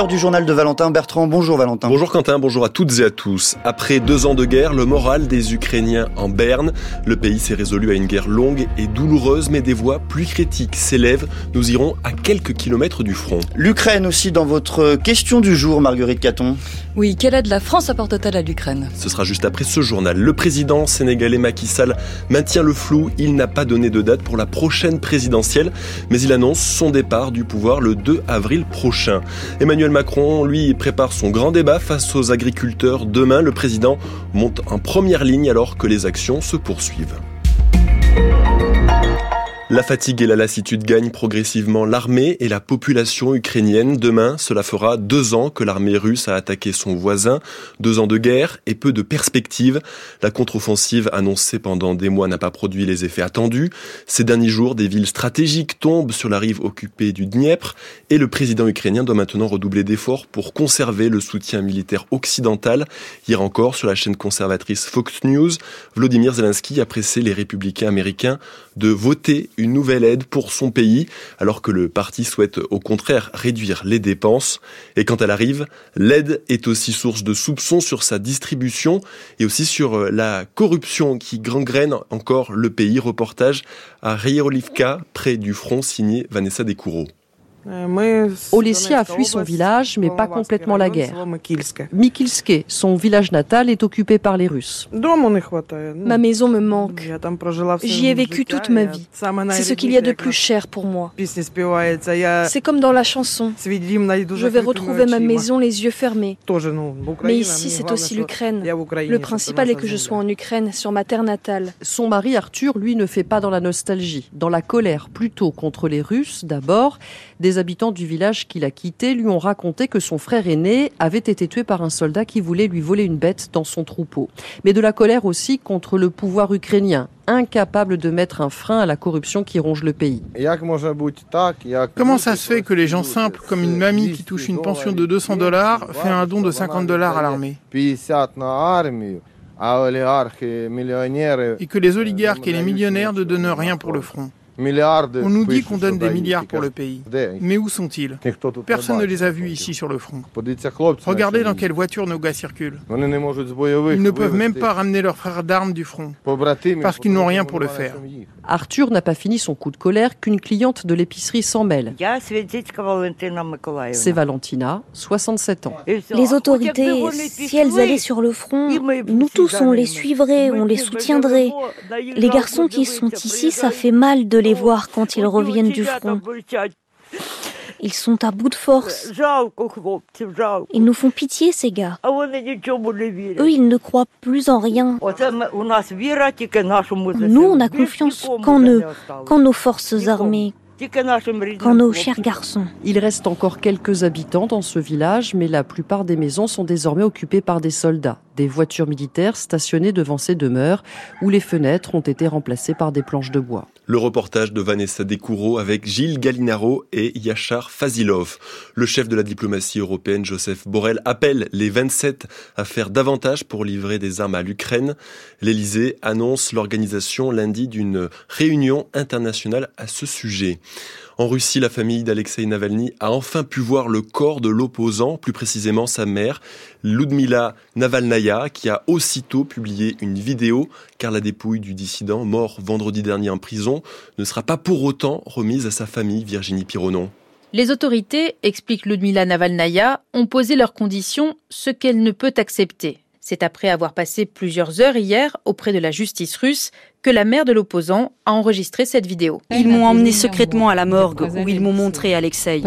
L'heure du journal de Valentin Bertrand. Bonjour Valentin. Bonjour Quentin, bonjour à toutes et à tous. Après deux ans de guerre, le moral des Ukrainiens en berne. Le pays s'est résolu à une guerre longue et douloureuse, mais des voix plus critiques s'élèvent. Nous irons à quelques kilomètres du front. L'Ukraine aussi dans votre question du jour, Marguerite Caton. Oui, quelle aide la France apporte-t-elle à l'Ukraine? Ce sera juste après ce journal. Le président sénégalais Macky Sall maintient le flou. Il n'a pas donné de date pour la prochaine présidentielle, mais il annonce son départ du pouvoir le 2 avril prochain. Emmanuel Macron, lui, prépare son grand débat face aux agriculteurs. Demain, le président monte en première ligne alors que les actions se poursuivent. La fatigue et la lassitude gagnent progressivement l'armée et la population ukrainienne. Demain, cela fera deux ans que l'armée russe a attaqué son voisin, deux ans de guerre et peu de perspectives. La contre-offensive annoncée pendant des mois n'a pas produit les effets attendus. Ces derniers jours, des villes stratégiques tombent sur la rive occupée du Dniepr et le président ukrainien doit maintenant redoubler d'efforts pour conserver le soutien militaire occidental. Hier encore, sur la chaîne conservatrice Fox News, Vladimir Zelensky a pressé les républicains américains de voter une nouvelle aide pour son pays, alors que le parti souhaite au contraire réduire les dépenses. Et quand elle arrive, l'aide est aussi source de soupçons sur sa distribution et aussi sur euh, la corruption qui gangrène encore le pays. Reportage à Rierolivka, près du front, signé Vanessa Descoureaux. Olesia a fui son village, mais pas complètement la guerre. Mikilske, son village natal, est occupé par les Russes. Ma maison me manque. J'y ai vécu toute ma vie. C'est ce qu'il y a de plus cher pour moi. C'est comme dans la chanson. Je vais retrouver ma maison les yeux fermés. Mais ici, c'est aussi l'Ukraine. Le principal est que je sois en Ukraine, sur ma terre natale. Son mari Arthur, lui, ne fait pas dans la nostalgie, dans la colère plutôt contre les Russes d'abord. Des habitants du village qu'il a quitté lui ont raconté que son frère aîné avait été tué par un soldat qui voulait lui voler une bête dans son troupeau. Mais de la colère aussi contre le pouvoir ukrainien, incapable de mettre un frein à la corruption qui ronge le pays. Comment ça se fait que les gens simples, comme une mamie qui touche une pension de 200 dollars, fait un don de 50 dollars à l'armée et que les oligarques et les millionnaires ne donnent rien pour le front on nous dit qu'on donne des milliards pour le pays. Mais où sont-ils? Personne ne les a vus ici sur le front. Regardez dans quelle voiture nos gars circulent. Ils ne peuvent même pas ramener leurs frères d'armes du front. Parce qu'ils n'ont rien pour le faire. Arthur n'a pas fini son coup de colère qu'une cliente de l'épicerie s'en mêle. C'est Valentina, 67 ans. Les autorités, si elles allaient sur le front, nous tous on les suivrait, on les soutiendrait. Les garçons qui sont ici, ça fait mal de les voir quand ils reviennent du front. Ils sont à bout de force. Ils nous font pitié, ces gars. Eux, ils ne croient plus en rien. Nous, on a confiance qu'en eux, qu'en nos forces armées, qu'en nos chers garçons. Il reste encore quelques habitants dans ce village, mais la plupart des maisons sont désormais occupées par des soldats. Des voitures militaires stationnées devant ces demeures, où les fenêtres ont été remplacées par des planches de bois. Le reportage de Vanessa Descoureaux avec Gilles Gallinaro et Yachar Fazilov. Le chef de la diplomatie européenne, Joseph Borrell, appelle les 27 à faire davantage pour livrer des armes à l'Ukraine. L'Elysée annonce l'organisation lundi d'une réunion internationale à ce sujet. En Russie, la famille d'Alexei Navalny a enfin pu voir le corps de l'opposant, plus précisément sa mère, Ludmila Navalnaya, qui a aussitôt publié une vidéo, car la dépouille du dissident, mort vendredi dernier en prison, ne sera pas pour autant remise à sa famille, Virginie Pironon. Les autorités, explique Ludmila Navalnaya, ont posé leurs conditions, ce qu'elle ne peut accepter. C'est après avoir passé plusieurs heures hier auprès de la justice russe que la mère de l'opposant a enregistré cette vidéo. Ils m'ont emmené secrètement à la morgue où ils m'ont montré Alexei.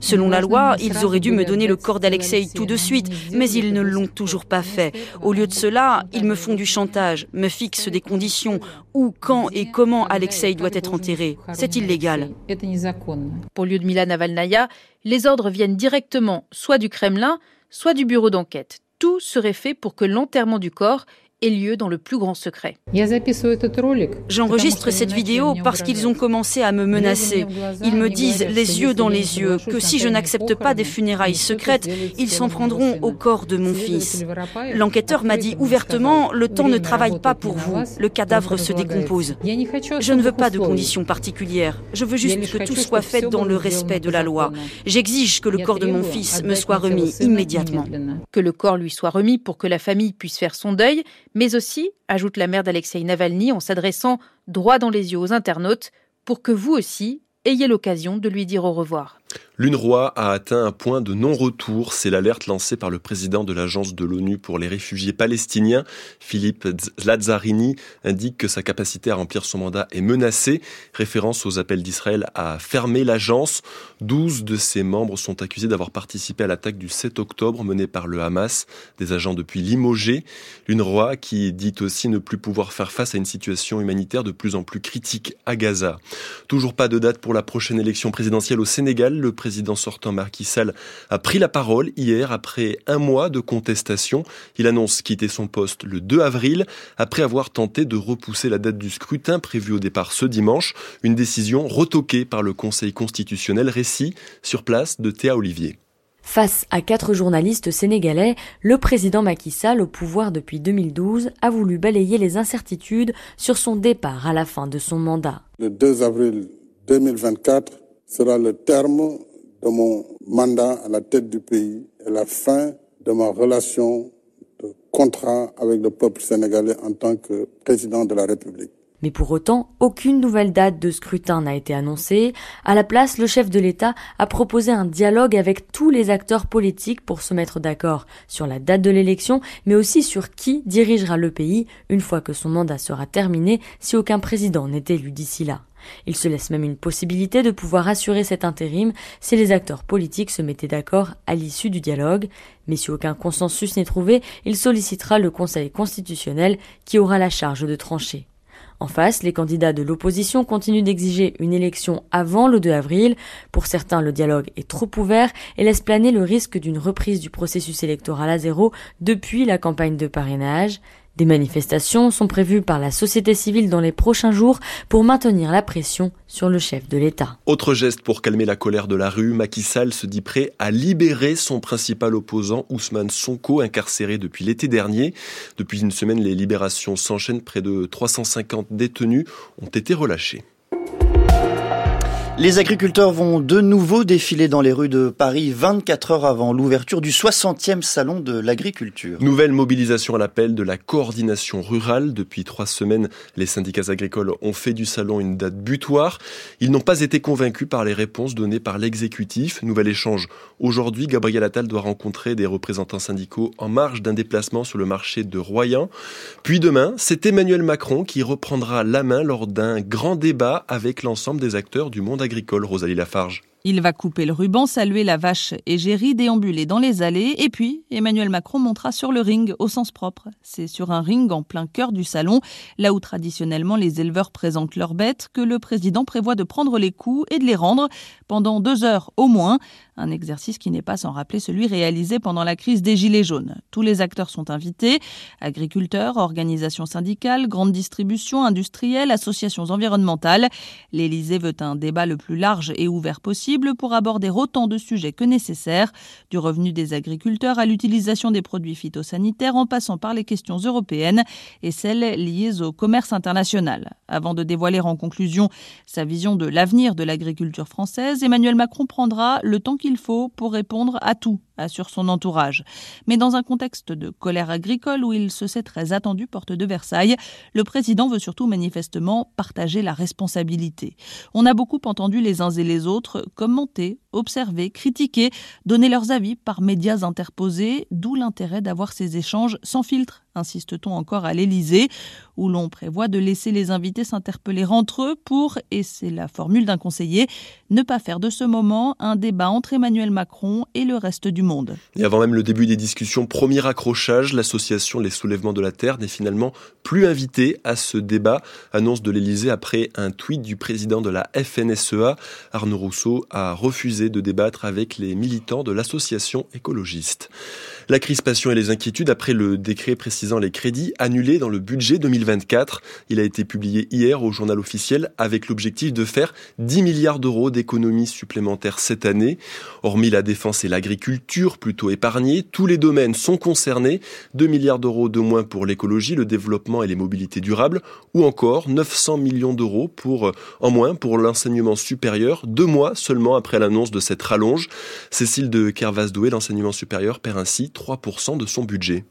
Selon la loi, ils auraient dû me donner le corps d'Alexei tout de suite, mais ils ne l'ont toujours pas fait. Au lieu de cela, ils me font du chantage, me fixent des conditions où, quand et comment Alexei doit être enterré. C'est illégal. Pour Lyudmila Navalnaya, les ordres viennent directement soit du Kremlin, soit du bureau d'enquête tout serait fait pour que l'enterrement du corps ait lieu dans le plus grand secret. J'enregistre cette vidéo parce qu'ils ont commencé à me menacer. Ils me disent les yeux dans les yeux que si je n'accepte pas des funérailles secrètes, ils s'en prendront au corps de mon fils. L'enquêteur m'a dit ouvertement, le temps ne travaille pas pour vous, le cadavre se décompose. Je ne veux pas de conditions particulières, je veux juste que tout soit fait dans le respect de la loi. J'exige que le corps de mon fils me soit remis immédiatement. Que le corps lui soit remis pour que la famille puisse faire son deuil, mais aussi, ajoute la mère d'Alexei Navalny en s'adressant droit dans les yeux aux internautes, pour que vous aussi ayez l'occasion de lui dire au revoir. L'UNRWA a atteint un point de non-retour. C'est l'alerte lancée par le président de l'agence de l'ONU pour les réfugiés palestiniens. Philippe Lazzarini indique que sa capacité à remplir son mandat est menacée. Référence aux appels d'Israël à fermer l'agence. 12 de ses membres sont accusés d'avoir participé à l'attaque du 7 octobre menée par le Hamas, des agents depuis limogé. L'UNRWA qui dit aussi ne plus pouvoir faire face à une situation humanitaire de plus en plus critique à Gaza. Toujours pas de date pour la prochaine élection présidentielle au Sénégal. Le président sortant Macky Sall a pris la parole hier après un mois de contestation. Il annonce quitter son poste le 2 avril après avoir tenté de repousser la date du scrutin prévu au départ ce dimanche. Une décision retoquée par le Conseil constitutionnel. Récit sur place de Théa Olivier. Face à quatre journalistes sénégalais, le président Macky Sall, au pouvoir depuis 2012, a voulu balayer les incertitudes sur son départ à la fin de son mandat. Le 2 avril 2024 sera le terme de mon mandat à la tête du pays et la fin de ma relation de contrat avec le peuple sénégalais en tant que président de la République. Mais pour autant, aucune nouvelle date de scrutin n'a été annoncée. À la place, le chef de l'État a proposé un dialogue avec tous les acteurs politiques pour se mettre d'accord sur la date de l'élection, mais aussi sur qui dirigera le pays une fois que son mandat sera terminé si aucun président n'est élu d'ici là. Il se laisse même une possibilité de pouvoir assurer cet intérim si les acteurs politiques se mettaient d'accord à l'issue du dialogue, mais si aucun consensus n'est trouvé, il sollicitera le Conseil constitutionnel qui aura la charge de trancher. En face, les candidats de l'opposition continuent d'exiger une élection avant le 2 avril. Pour certains, le dialogue est trop ouvert et laisse planer le risque d'une reprise du processus électoral à zéro depuis la campagne de parrainage. Des manifestations sont prévues par la société civile dans les prochains jours pour maintenir la pression sur le chef de l'État. Autre geste pour calmer la colère de la rue, Macky Sall se dit prêt à libérer son principal opposant Ousmane Sonko, incarcéré depuis l'été dernier. Depuis une semaine, les libérations s'enchaînent. Près de 350 détenus ont été relâchés. Les agriculteurs vont de nouveau défiler dans les rues de Paris 24 heures avant l'ouverture du 60e salon de l'agriculture. Nouvelle mobilisation à l'appel de la coordination rurale. Depuis trois semaines, les syndicats agricoles ont fait du salon une date butoir. Ils n'ont pas été convaincus par les réponses données par l'exécutif. Nouvel échange. Aujourd'hui, Gabriel Attal doit rencontrer des représentants syndicaux en marge d'un déplacement sur le marché de Royan. Puis demain, c'est Emmanuel Macron qui reprendra la main lors d'un grand débat avec l'ensemble des acteurs du monde agricole, Rosalie Lafarge. Il va couper le ruban, saluer la vache égérie, déambuler dans les allées, et puis Emmanuel Macron montera sur le ring au sens propre. C'est sur un ring en plein cœur du salon, là où traditionnellement les éleveurs présentent leurs bêtes, que le président prévoit de prendre les coups et de les rendre pendant deux heures au moins. Un exercice qui n'est pas sans rappeler celui réalisé pendant la crise des Gilets jaunes. Tous les acteurs sont invités, agriculteurs, organisations syndicales, grandes distributions, industrielles, associations environnementales. L'Élysée veut un débat le plus large et ouvert possible pour aborder autant de sujets que nécessaire, du revenu des agriculteurs à l'utilisation des produits phytosanitaires en passant par les questions européennes et celles liées au commerce international. Avant de dévoiler en conclusion sa vision de l'avenir de l'agriculture française, Emmanuel Macron prendra le temps qu'il faut pour répondre à tout, assure son entourage. Mais dans un contexte de colère agricole où il se sait très attendu porte de Versailles, le président veut surtout manifestement partager la responsabilité. On a beaucoup entendu les uns et les autres commenter, observer, critiquer, donner leurs avis par médias interposés, d'où l'intérêt d'avoir ces échanges sans filtre insiste-t-on encore à l'Élysée, où l'on prévoit de laisser les invités s'interpeller entre eux pour, et c'est la formule d'un conseiller, ne pas faire de ce moment un débat entre Emmanuel Macron et le reste du monde. Et avant même le début des discussions, premier accrochage, l'association Les Soulèvements de la Terre n'est finalement plus invitée à ce débat, annonce de l'Élysée après un tweet du président de la FNSEA. Arnaud Rousseau a refusé de débattre avec les militants de l'association écologiste. La crispation et les inquiétudes après le décret précisant les crédits annulés dans le budget 2024. Il a été publié hier au journal officiel avec l'objectif de faire 10 milliards d'euros d'économies supplémentaires cette année. Hormis la défense et l'agriculture plutôt épargnées, tous les domaines sont concernés. 2 milliards d'euros de moins pour l'écologie, le développement et les mobilités durables, ou encore 900 millions d'euros pour, en moins pour l'enseignement supérieur, deux mois seulement après l'annonce cette rallonge. Cécile de Kervas-Doué, l'enseignement supérieur, perd ainsi 3% de son budget.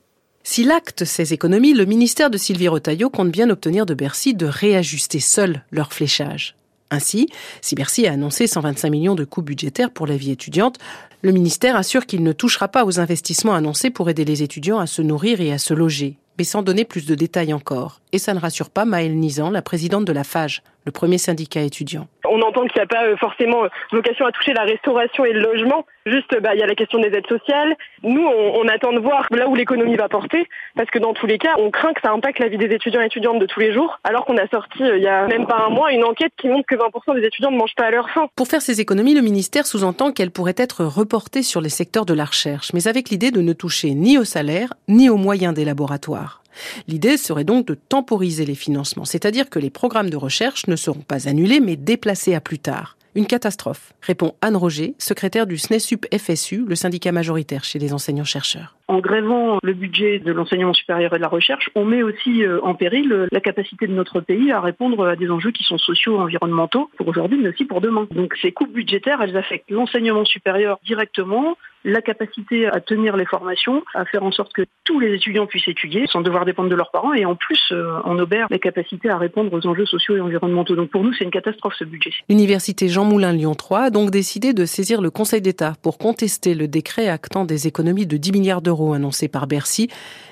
S'il acte ces économies, le ministère de Sylvie Retailleau compte bien obtenir de Bercy de réajuster seul leur fléchage. Ainsi, si Bercy a annoncé 125 millions de coûts budgétaires pour la vie étudiante, le ministère assure qu'il ne touchera pas aux investissements annoncés pour aider les étudiants à se nourrir et à se loger, mais sans donner plus de détails encore. Et ça ne rassure pas Maëlle Nizan, la présidente de la FAGE, le premier syndicat étudiant. On entend qu'il n'y a pas euh, forcément euh, vocation à toucher la restauration et le logement. Juste, bah, il y a la question des aides sociales. Nous, on, attend de voir là où l'économie va porter, parce que dans tous les cas, on craint que ça impacte la vie des étudiants et étudiantes de tous les jours, alors qu'on a sorti, euh, il y a même pas un mois, une enquête qui montre que 20% des étudiants ne mangent pas à leur faim. Pour faire ces économies, le ministère sous-entend qu'elles pourraient être reportées sur les secteurs de la recherche, mais avec l'idée de ne toucher ni au salaire, ni aux moyens des laboratoires. L'idée serait donc de temporiser les financements, c'est-à-dire que les programmes de recherche ne seront pas annulés mais déplacés à plus tard. Une catastrophe, répond Anne Roger, secrétaire du SNESUP FSU, le syndicat majoritaire chez les enseignants-chercheurs. En grévant le budget de l'enseignement supérieur et de la recherche, on met aussi euh, en péril euh, la capacité de notre pays à répondre à des enjeux qui sont sociaux, environnementaux, pour aujourd'hui, mais aussi pour demain. Donc ces coupes budgétaires, elles affectent l'enseignement supérieur directement, la capacité à tenir les formations, à faire en sorte que tous les étudiants puissent étudier sans devoir dépendre de leurs parents et en plus euh, on obère les capacités à répondre aux enjeux sociaux et environnementaux. Donc pour nous c'est une catastrophe ce budget. L'université Jean Moulin Lyon 3 a donc décidé de saisir le Conseil d'État pour contester le décret actant des économies de 10 milliards d'euros annoncées par Bercy.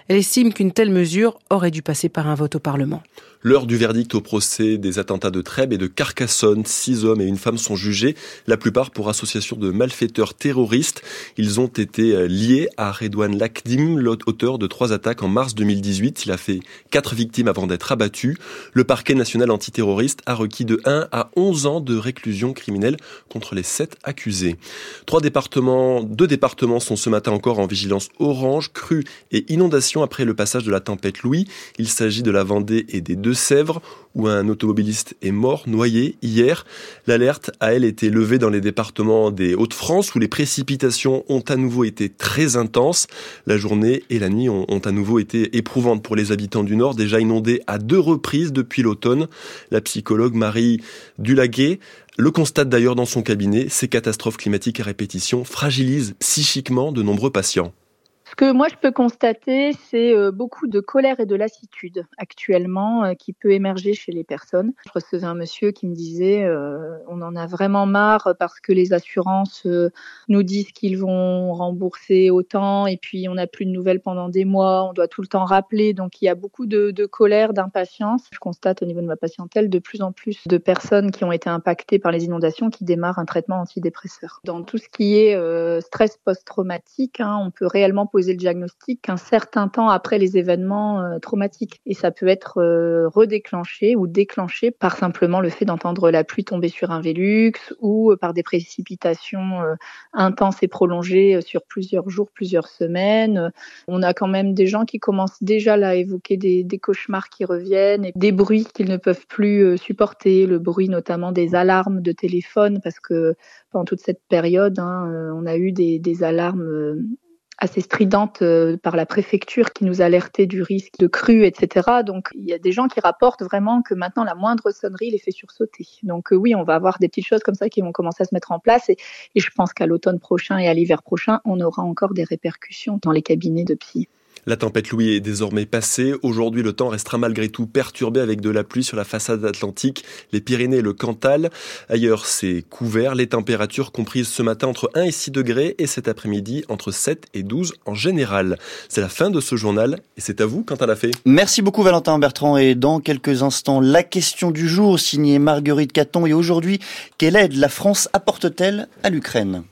Elle estime qu'une telle mesure aurait dû passer par un vote au Parlement. L'heure du verdict au procès des attentats de Trèbes et de Carcassonne. Six hommes et une femme sont jugés, la plupart pour association de malfaiteurs terroristes. Ils ont été euh, liés à Redouane Lakdim, l'auteur de trois attaques en mars 2018. Il a fait quatre victimes avant d'être abattu. Le parquet national antiterroriste a requis de 1 à 11 ans de réclusion criminelle contre les sept accusés. Trois départements, deux départements sont ce matin encore en vigilance crue et inondation après le passage de la tempête Louis. Il s'agit de la Vendée et des deux Sèvres, où un automobiliste est mort, noyé, hier. L'alerte a, elle, été levée dans les départements des Hauts-de-France, où les précipitations ont à nouveau été très intenses. La journée et la nuit ont, à nouveau été éprouvantes pour les habitants du Nord, déjà inondés à deux reprises depuis l'automne. La psychologue Marie Dulaguet le constate d'ailleurs dans son cabinet, ces catastrophes climatiques à répétition fragilisent psychiquement de nombreux patients. Ce que moi je peux constater, c'est euh, beaucoup de colère et de lassitude actuellement euh, qui peut émerger chez les personnes. Je recevais un monsieur qui me disait euh, on en a vraiment marre parce que les assurances nous disent qu'ils vont rembourser autant et puis on n'a plus de nouvelles pendant des mois, on doit tout le temps rappeler. Donc il y a beaucoup de, colère, d'impatience. Je constate au niveau de ma patientèle de plus en plus de personnes qui ont été impactées par les inondations qui démarrent un traitement antidépresseur. Dans tout ce qui est stress post-traumatique, hein, on peut réellement poser le diagnostic un certain temps après les événements euh, traumatiques. Et ça peut être euh, redéclenché ou déclenché par simplement le fait d'entendre la pluie tomber sur un Vélux ou euh, par des précipitations intenses et prolongées sur plusieurs jours, plusieurs semaines. On a quand même des gens qui commencent déjà à évoquer des, cauchemars qui reviennent et des bruits qu'ils ne peuvent plus supporter, le bruit notamment des alarmes de téléphone parce que pendant toute cette période, hein, on a eu des alarmes assez stridente euh, par la préfecture qui nous alertait du risque de crue, etc. Donc il y a des gens qui rapportent vraiment que maintenant la moindre sonnerie les fait sursauter. Donc euh, oui, on va avoir des petites choses comme ça qui vont commencer à se mettre en place et, et je pense qu'à l'automne prochain et à l'hiver prochain, on aura encore des répercussions dans les cabinets de psy. La tempête Louis est désormais passée. Aujourd'hui, le temps restera malgré tout perturbé avec de la pluie sur la façade atlantique, les Pyrénées et le Cantal. Ailleurs, c'est couvert. Les températures comprises ce matin entre 1 et 6 degrés et cet après-midi entre 7 et 12 en général. C'est la fin de ce journal et c'est à vous, Quentin fait. Merci beaucoup, Valentin Bertrand. Et dans quelques instants, la question du jour signée Marguerite Caton. Et aujourd'hui, quelle aide la France apporte-t-elle à l'Ukraine?